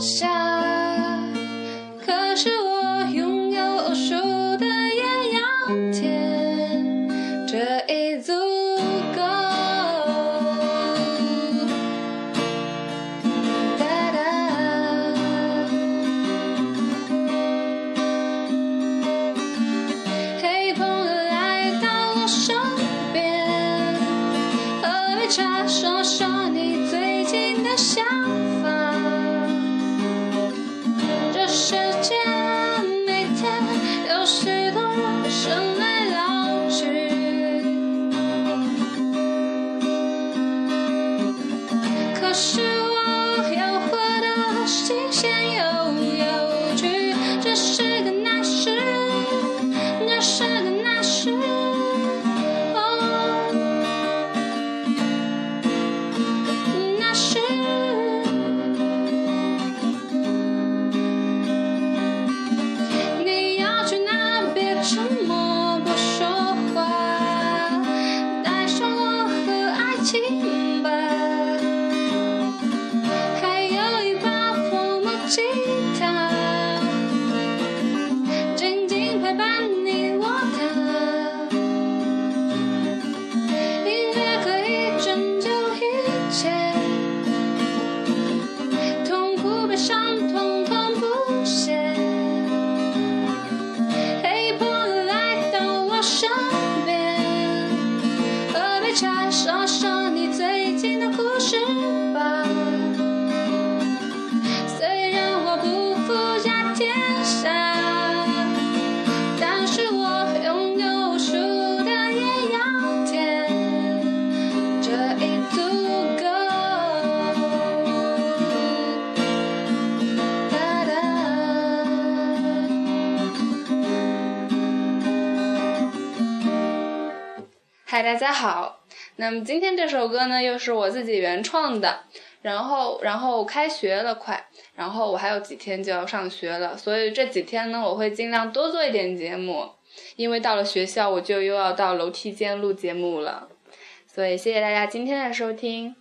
sunshine. 是我要活的新鲜又有趣，这是傻傻，嗨，大家好。那么今天这首歌呢，又是我自己原创的。然后，然后开学了，快，然后我还有几天就要上学了，所以这几天呢，我会尽量多做一点节目，因为到了学校，我就又要到楼梯间录节目了。所以，谢谢大家今天的收听。